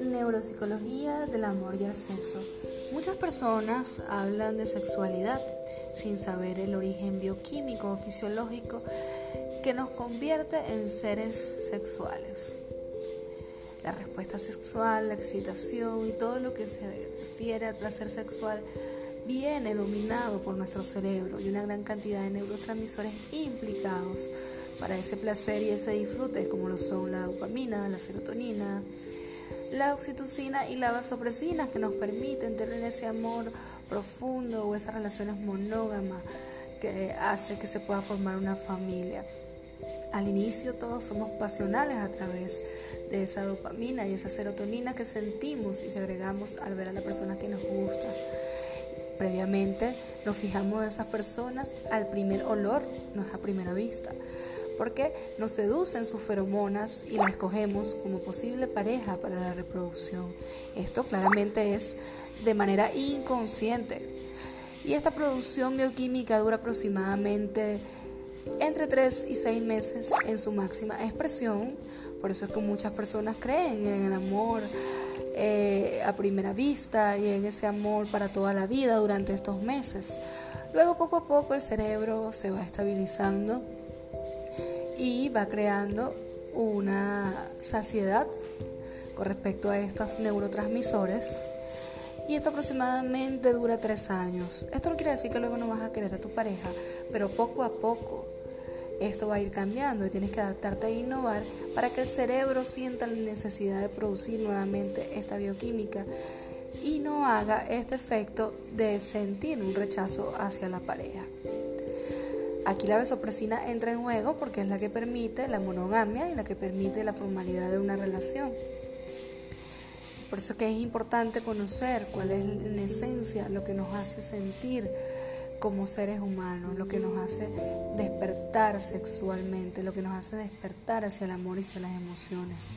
Neuropsicología del amor y el sexo. Muchas personas hablan de sexualidad sin saber el origen bioquímico o fisiológico que nos convierte en seres sexuales. La respuesta sexual, la excitación y todo lo que se refiere al placer sexual viene dominado por nuestro cerebro y una gran cantidad de neurotransmisores implicados para ese placer y ese disfrute, como lo son la dopamina, la serotonina, la oxitocina y la vasopresina que nos permiten tener ese amor profundo o esas relaciones monógamas que hace que se pueda formar una familia. Al inicio todos somos pasionales a través de esa dopamina y esa serotonina que sentimos y segregamos al ver a la persona que nos gusta. Previamente nos fijamos en esas personas al primer olor, no es a primera vista, porque nos seducen sus feromonas y la escogemos como posible pareja para la reproducción. Esto claramente es de manera inconsciente. Y esta producción bioquímica dura aproximadamente entre 3 y 6 meses en su máxima expresión. Por eso es que muchas personas creen en el amor eh, a primera vista y en ese amor para toda la vida durante estos meses. Luego poco a poco el cerebro se va estabilizando y va creando una saciedad con respecto a estos neurotransmisores. Y esto aproximadamente dura tres años. Esto no quiere decir que luego no vas a querer a tu pareja, pero poco a poco esto va a ir cambiando y tienes que adaptarte e innovar para que el cerebro sienta la necesidad de producir nuevamente esta bioquímica y no haga este efecto de sentir un rechazo hacia la pareja. Aquí la besopresina entra en juego porque es la que permite la monogamia y la que permite la formalidad de una relación. Por eso que es importante conocer cuál es en esencia lo que nos hace sentir como seres humanos, lo que nos hace despertar sexualmente, lo que nos hace despertar hacia el amor y hacia las emociones.